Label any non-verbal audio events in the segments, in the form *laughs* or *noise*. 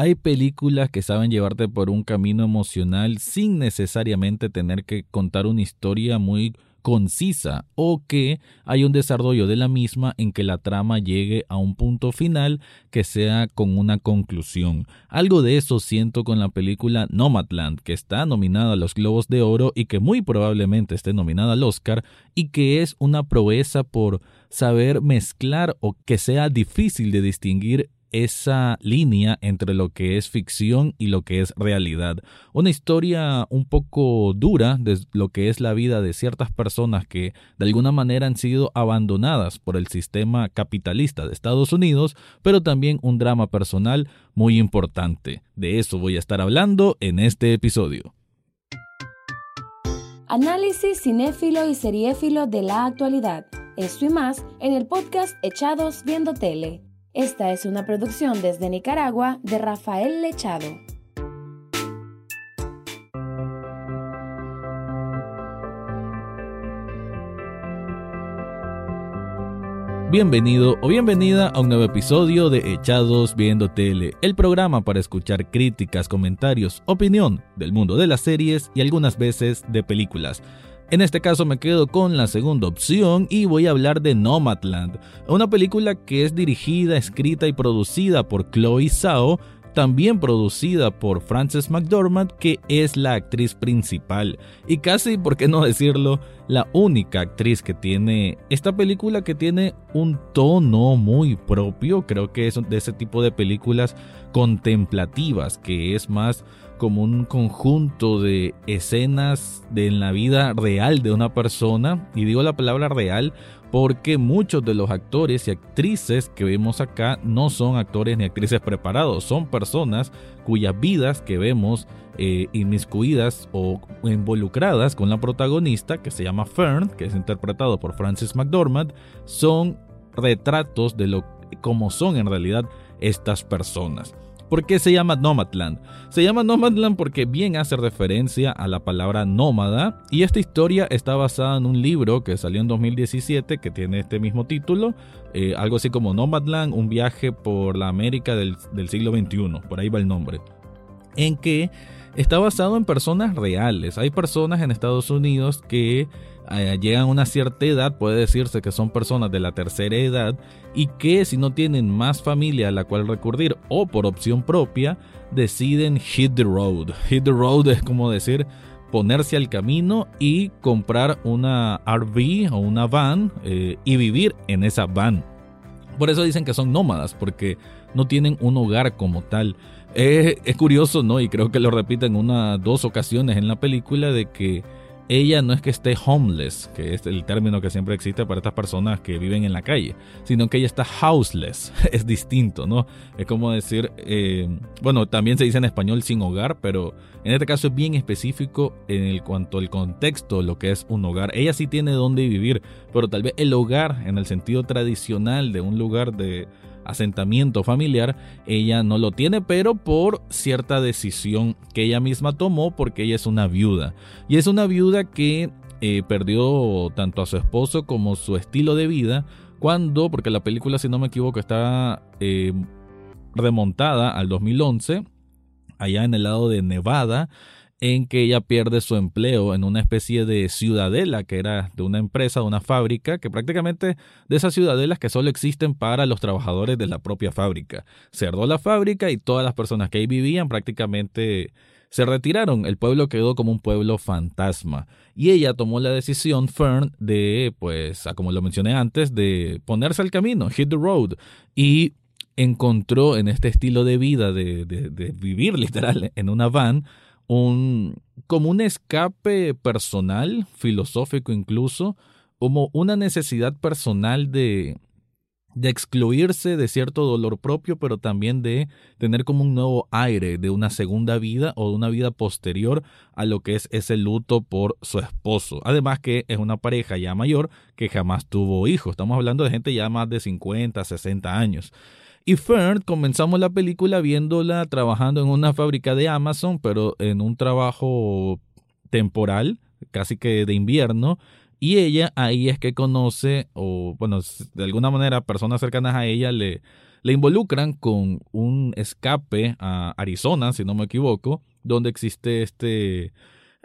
Hay películas que saben llevarte por un camino emocional sin necesariamente tener que contar una historia muy concisa o que hay un desarrollo de la misma en que la trama llegue a un punto final que sea con una conclusión. Algo de eso siento con la película Nomadland, que está nominada a los Globos de Oro y que muy probablemente esté nominada al Oscar y que es una proeza por saber mezclar o que sea difícil de distinguir esa línea entre lo que es ficción y lo que es realidad. Una historia un poco dura de lo que es la vida de ciertas personas que de alguna manera han sido abandonadas por el sistema capitalista de Estados Unidos, pero también un drama personal muy importante. De eso voy a estar hablando en este episodio. Análisis cinéfilo y seriéfilo de la actualidad. Esto y más en el podcast Echados Viendo Tele esta es una producción desde Nicaragua de Rafael Lechado. Bienvenido o bienvenida a un nuevo episodio de Echados Viendo Tele, el programa para escuchar críticas, comentarios, opinión del mundo de las series y algunas veces de películas. En este caso me quedo con la segunda opción y voy a hablar de Nomadland, una película que es dirigida, escrita y producida por Chloe Zhao, también producida por Frances McDormand, que es la actriz principal, y casi, por qué no decirlo, la única actriz que tiene esta película que tiene un tono muy propio, creo que es de ese tipo de películas contemplativas, que es más como un conjunto de escenas de la vida real de una persona, y digo la palabra real porque muchos de los actores y actrices que vemos acá no son actores ni actrices preparados, son personas cuyas vidas que vemos eh, inmiscuidas o involucradas con la protagonista, que se llama Fern, que es interpretado por Francis McDormand, son retratos de lo como son en realidad estas personas. ¿Por qué se llama Nomadland? Se llama Nomadland porque bien hace referencia a la palabra nómada y esta historia está basada en un libro que salió en 2017 que tiene este mismo título, eh, algo así como Nomadland, un viaje por la América del, del siglo XXI, por ahí va el nombre, en que está basado en personas reales. Hay personas en Estados Unidos que eh, llegan a una cierta edad, puede decirse que son personas de la tercera edad y que si no tienen más familia a la cual recurrir o por opción propia, deciden hit the road. Hit the road es como decir ponerse al camino y comprar una RV o una van eh, y vivir en esa van. Por eso dicen que son nómadas, porque no tienen un hogar como tal. Es curioso, ¿no? Y creo que lo repiten una, dos ocasiones en la película de que ella no es que esté homeless, que es el término que siempre existe para estas personas que viven en la calle, sino que ella está houseless. *laughs* Es distinto, ¿no? Es como decir, eh, bueno, también se dice en español sin hogar, pero en este caso es bien específico en cuanto al contexto, lo que es un hogar. Ella sí tiene dónde vivir, pero tal vez el hogar, en el sentido tradicional de un lugar de asentamiento familiar, ella no lo tiene, pero por cierta decisión que ella misma tomó porque ella es una viuda. Y es una viuda que eh, perdió tanto a su esposo como su estilo de vida cuando, porque la película si no me equivoco está eh, remontada al 2011, allá en el lado de Nevada, en que ella pierde su empleo en una especie de ciudadela que era de una empresa, de una fábrica, que prácticamente de esas ciudadelas que solo existen para los trabajadores de la propia fábrica. Cerró la fábrica y todas las personas que ahí vivían prácticamente se retiraron. El pueblo quedó como un pueblo fantasma. Y ella tomó la decisión, Fern, de, pues, como lo mencioné antes, de ponerse al camino, hit the road. Y encontró en este estilo de vida, de, de, de vivir *laughs* literal en una van, un, como un escape personal, filosófico incluso, como una necesidad personal de, de excluirse de cierto dolor propio, pero también de tener como un nuevo aire de una segunda vida o de una vida posterior a lo que es ese luto por su esposo. Además que es una pareja ya mayor que jamás tuvo hijos. Estamos hablando de gente ya más de 50, 60 años. Y Fern comenzamos la película viéndola trabajando en una fábrica de Amazon, pero en un trabajo temporal, casi que de invierno. Y ella ahí es que conoce, o bueno, de alguna manera personas cercanas a ella le, involucran con un escape a Arizona, si no me equivoco, donde existe este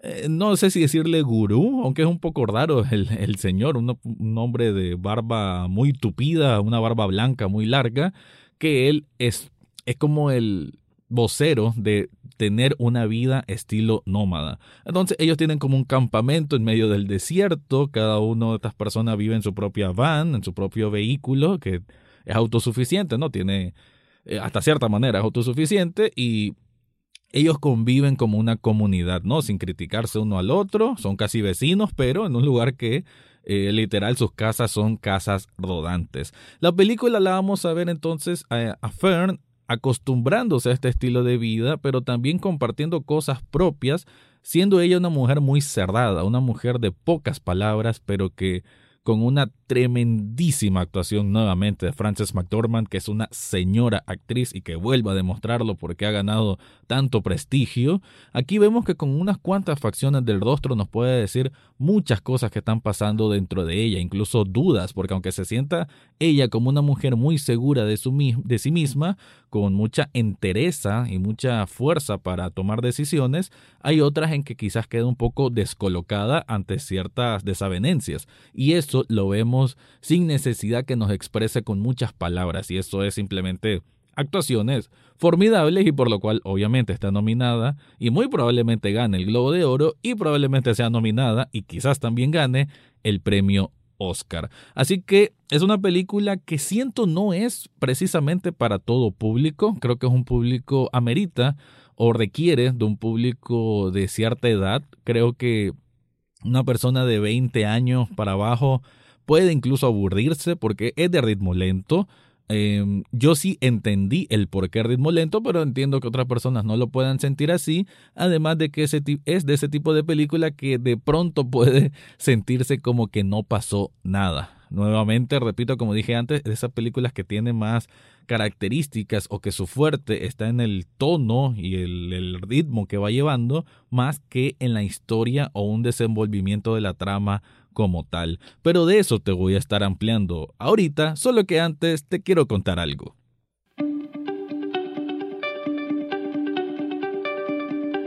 eh, no sé si decirle gurú, aunque es un poco raro el, señor, un, hombre de barba muy tupida, una barba blanca muy larga, que él es, es como el vocero de tener una vida estilo nómada. Entonces ellos tienen como un campamento en medio del desierto, cada una de estas personas vive en su propia van, en su propio vehículo, que es autosuficiente, ¿no? Tiene, eh, hasta cierta manera es autosuficiente y ellos conviven como una comunidad, ¿no? Sin criticarse uno al otro, son casi vecinos, pero en un lugar que eh, literal sus casas son casas rodantes. La película la vamos a ver entonces a, a Fern acostumbrándose a este estilo de vida, pero también compartiendo cosas propias, siendo ella una mujer muy cerrada, una mujer de pocas palabras, pero que con una tremendísima actuación nuevamente de Frances McDormand, que es una señora actriz y que vuelve a demostrarlo porque ha ganado tanto prestigio. Aquí vemos que con unas cuantas facciones del rostro nos puede decir muchas cosas que están pasando dentro de ella, incluso dudas, porque aunque se sienta ella como una mujer muy segura de, su, de sí misma, con mucha entereza y mucha fuerza para tomar decisiones, hay otras en que quizás queda un poco descolocada ante ciertas desavenencias. Y eso lo vemos sin necesidad que nos exprese con muchas palabras, y eso es simplemente actuaciones formidables y por lo cual obviamente está nominada y muy probablemente gane el Globo de Oro y probablemente sea nominada y quizás también gane el premio Oscar. Así que es una película que siento no es precisamente para todo público, creo que es un público amerita o requiere de un público de cierta edad, creo que una persona de 20 años para abajo puede incluso aburrirse porque es de ritmo lento, Em, yo sí entendí el por qué ritmo lento, pero entiendo que otras personas no lo puedan sentir así, además de que ese es de ese tipo de película que de pronto *laughs* puede sentirse como que no pasó nada. Nuevamente, repito, como dije antes, esas películas que tienen más características o que su fuerte está en el tono y el, el, ritmo que va llevando, más que en la historia o un desenvolvimiento de la trama como tal. Pero de eso te voy a estar ampliando ahorita, solo que antes te quiero contar algo.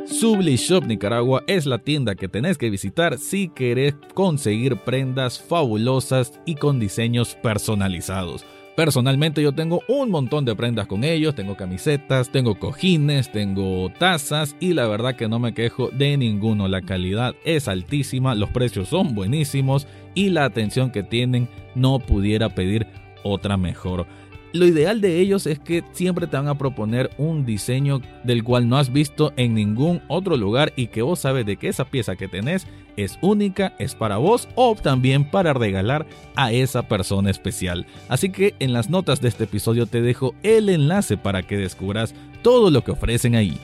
Subli Shop Nicaragua es la tienda que tenés que visitar si querés conseguir prendas fabulosas y con diseños personalizados. Personalmente yo tengo un montón de prendas con ellos, tengo camisetas, tengo cojines, tengo tazas y la verdad que no me quejo de ninguno. La calidad es altísima, los precios son buenísimos y la atención que tienen no pudiera pedir otra mejor. Lo ideal de ellos es que siempre te van a proponer un diseño del cual no has visto en ningún otro lugar y que vos sabes de que esa pieza que tenés es única, es para vos o también para regalar a esa persona especial. Así que en las notas de este episodio te dejo el enlace para que descubras todo lo que ofrecen ahí.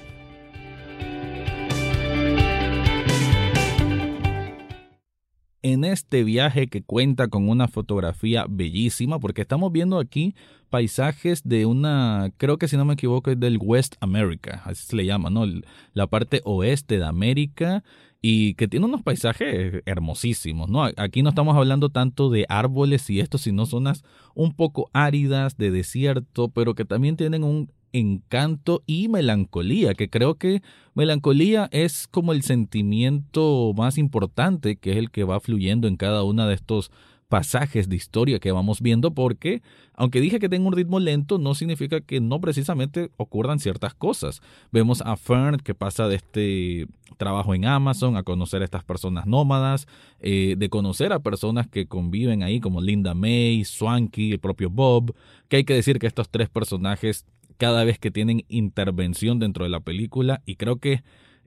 en este viaje que cuenta con una fotografía bellísima, porque estamos viendo aquí paisajes de una, creo que si no me equivoco es del West America, así se le llama, ¿no? La parte oeste de América y que tiene unos paisajes hermosísimos, ¿no? Aquí no estamos hablando tanto de árboles y esto, sino zonas un poco áridas, de desierto, pero que también tienen un encanto y melancolía, que creo que melancolía es como el sentimiento más importante, que es el que va fluyendo en cada una de estos pasajes de historia que vamos viendo porque, aunque dije que tengo un ritmo lento, no significa que no precisamente ocurran ciertas cosas. Vemos a Fern que pasa de este trabajo en Amazon a conocer a estas personas nómadas, eh, de conocer a personas que conviven ahí como Linda May, Swanky, el propio Bob, que hay que decir que estos tres personajes cada vez que tienen intervención dentro de la película y creo que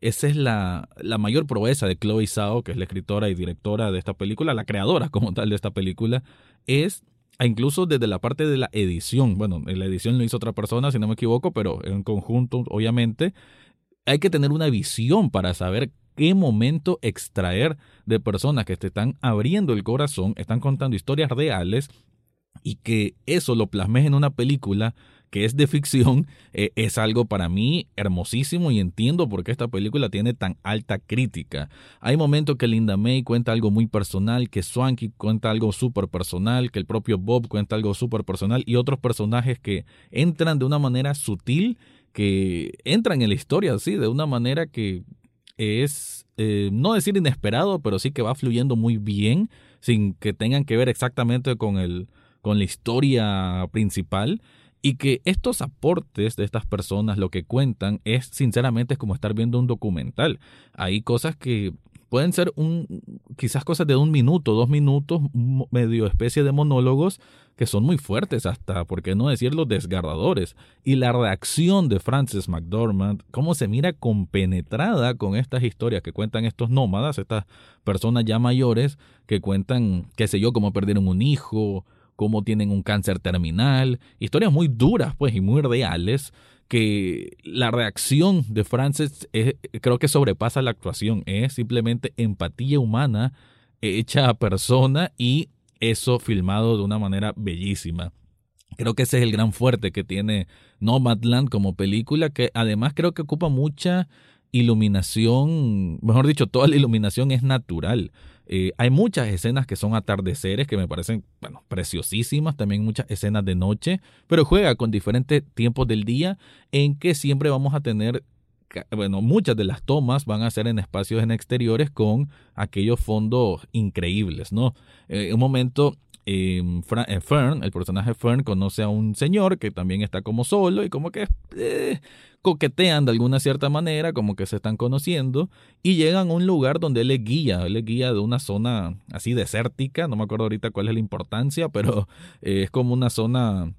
esa es la, la, mayor proeza de Chloe Zhao, que es la escritora y directora de esta película, la creadora como tal de esta película, es incluso desde la parte de la edición. Bueno, la edición lo hizo otra persona, si no me equivoco, pero en conjunto, obviamente, hay que tener una visión para saber qué momento extraer de personas que te están abriendo el corazón, están contando historias reales y que eso lo plasmes en una película que es de ficción, eh, es algo para mí hermosísimo y entiendo por qué esta película tiene tan alta crítica. Hay momentos que Linda May cuenta algo muy personal, que Swanky cuenta algo súper personal, que el propio Bob cuenta algo súper personal y otros personajes que entran de una manera sutil, que entran en la historia así, de una manera que es, eh, no decir inesperado, pero sí que va fluyendo muy bien, sin que tengan que ver exactamente con, el, con la historia principal y que estos aportes de estas personas lo que cuentan es sinceramente es como estar viendo un documental. Hay cosas que pueden ser un quizás cosas de un minuto, dos minutos, medio especie de monólogos que son muy fuertes hasta, por qué no decirlo, desgarradores. Y la reacción de Frances McDormand, cómo se mira compenetrada con estas historias que cuentan estos nómadas, estas personas ya mayores que cuentan, qué sé yo, cómo perdieron un hijo, cómo tienen un cáncer terminal, historias muy duras pues y muy reales que la reacción de Frances creo que sobrepasa la actuación, es simplemente empatía humana hecha a persona y eso filmado de una manera bellísima. Creo que ese es el gran fuerte que tiene Nomadland como película, que además creo que ocupa mucha iluminación, mejor dicho, toda la iluminación es natural. Eh, hay muchas escenas que son atardeceres que me parecen, bueno, preciosísimas, también muchas escenas de noche, pero juega con diferentes tiempos del día en que siempre vamos a tener, bueno, muchas de las tomas van a ser en espacios en exteriores con aquellos fondos increíbles, ¿no? Eh, un momento eh, Fern, el personaje Fern, conoce a un señor que también está como solo y como que coquetean de alguna cierta manera, como que se están conociendo, y llegan a un lugar donde él le guía, él le guía de una zona así desértica, no me acuerdo ahorita cuál es la importancia, *laughs* pero eh, es como una zona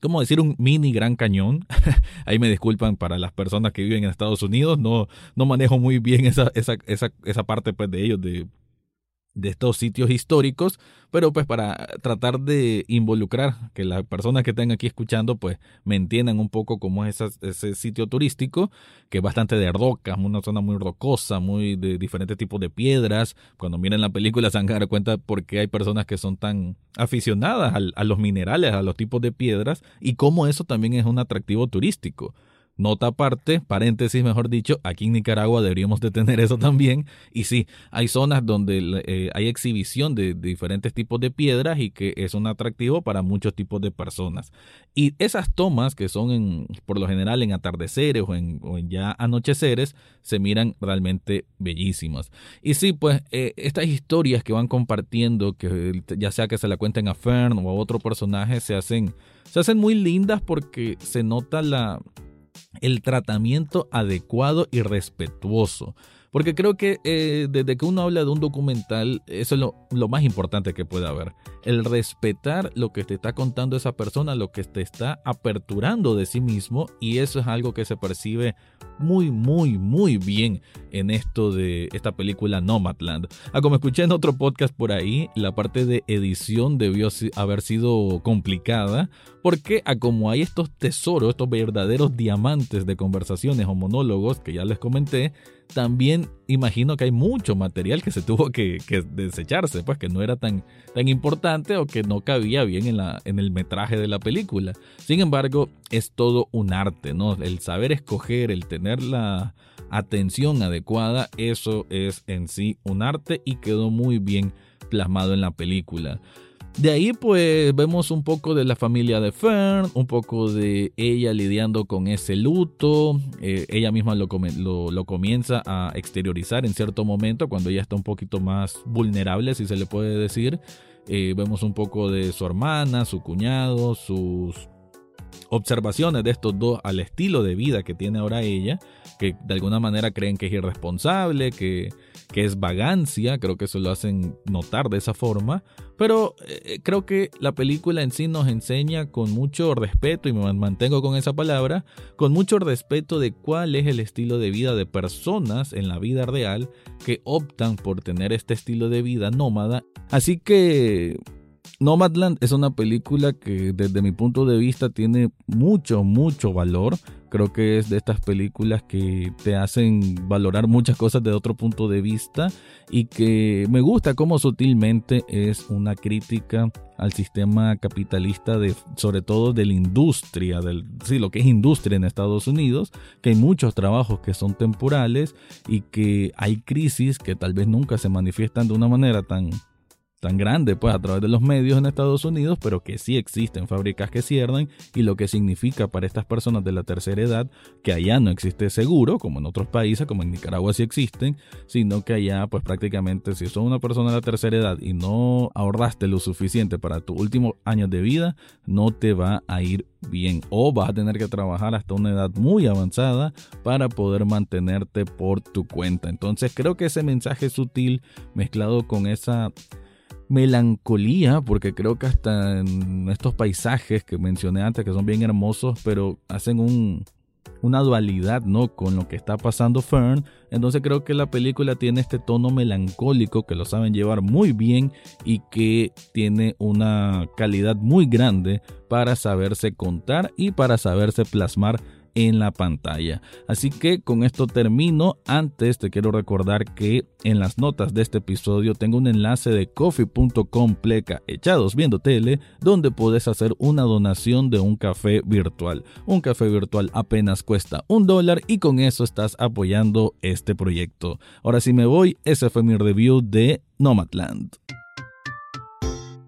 como decir un mini gran cañón. *laughs* Ahí me disculpan para las personas que viven en Estados Unidos, no, no manejo muy bien esa, esa, esa, esa parte pues, de ellos, de de estos sitios históricos, pero pues para tratar de involucrar que las personas que estén aquí escuchando pues me entiendan un poco cómo es ese sitio turístico, que es bastante de rocas, una zona muy rocosa, muy de diferentes tipos de piedras. Cuando miren la película se van a dar cuenta por qué hay personas que son tan aficionadas a los minerales, a los tipos de piedras y cómo eso también es un atractivo turístico. Nota aparte, paréntesis mejor dicho, aquí en Nicaragua deberíamos de tener eso también. Y sí, hay zonas donde eh, hay exhibición de, diferentes tipos de piedras y que es un atractivo para muchos tipos de personas. Y esas tomas que son en, por lo general en atardeceres o en, ya anocheceres, se miran realmente bellísimas. Y sí, pues eh, estas historias que van compartiendo, que ya sea que se la cuenten a Fern o a otro personaje, se hacen, se hacen muy lindas porque se nota la el tratamiento adecuado y respetuoso. Porque creo que eh, desde que uno habla de un documental, eso es lo, más importante que puede haber. El respetar lo que te está contando esa persona, lo que te está aperturando de sí mismo, y eso es algo que se percibe muy, muy, muy bien en esto de esta película Nomadland. Ah, como escuché en otro podcast por ahí, la parte de edición debió haber sido complicada, porque a como hay estos tesoros, estos verdaderos diamantes de conversaciones o monólogos que ya les comenté, también imagino que hay mucho material que se tuvo que, desecharse, pues que no era tan, tan importante o que no cabía bien en, la, en el metraje de la película. Sin embargo, es todo un arte, ¿no? El saber escoger, el tener la atención adecuada, eso es en sí un arte y quedó muy bien plasmado en la película. De ahí pues vemos un poco de la familia de Fern, un poco de ella lidiando con ese luto, eh, ella misma lo, lo, comienza a exteriorizar en cierto momento cuando ella está un poquito más vulnerable, si se le puede decir. Eh, vemos un poco de su hermana, su cuñado, sus observaciones de estos dos al estilo de vida que tiene ahora ella, que de alguna manera creen que es irresponsable, que, que es vagancia, creo que eso lo hacen notar de esa forma, pero eh, creo que la película en sí nos enseña con mucho respeto, y me mantengo con esa palabra, con mucho respeto de cuál es el estilo de vida de personas en la vida real que optan por tener este estilo de vida nómada. Así que Nomadland es una película que desde mi punto de vista tiene mucho, mucho valor. Creo que es de estas películas que te hacen valorar muchas cosas de otro punto de vista y que me gusta cómo sutilmente es una crítica al sistema capitalista de sobre todo de la industria, del sí, lo que es industria en Estados Unidos, que hay muchos trabajos que son temporales y que hay crisis que tal vez nunca se manifiestan de una manera tan tan grande pues a través de los medios en Estados Unidos, pero que sí existen fábricas que cierran y lo que significa para estas personas de la tercera edad que allá no existe seguro, como en otros países, como en Nicaragua sí existen, sino que allá pues prácticamente si sos una persona de la tercera edad y no ahorraste lo suficiente para tus últimos años de vida, no te va a ir bien o vas a tener que trabajar hasta una edad muy avanzada para poder mantenerte por tu cuenta. Entonces creo que ese mensaje sutil mezclado con esa melancolía, porque creo que hasta en estos paisajes que mencioné antes, que son bien hermosos, pero hacen un, una dualidad, ¿no? Con lo que está pasando Fern. Entonces creo que la película tiene este tono melancólico que lo saben llevar muy bien y que tiene una calidad muy grande para saberse contar y para saberse plasmar en la pantalla. Así que con esto termino. Antes te quiero recordar que en las notas de este episodio tengo un enlace de coffee.com pleca echados viendo tele donde puedes hacer una donación de un café virtual. Un café virtual apenas cuesta un dólar y con eso estás apoyando este proyecto. Ahora sí me voy, ese fue mi review de Nomadland.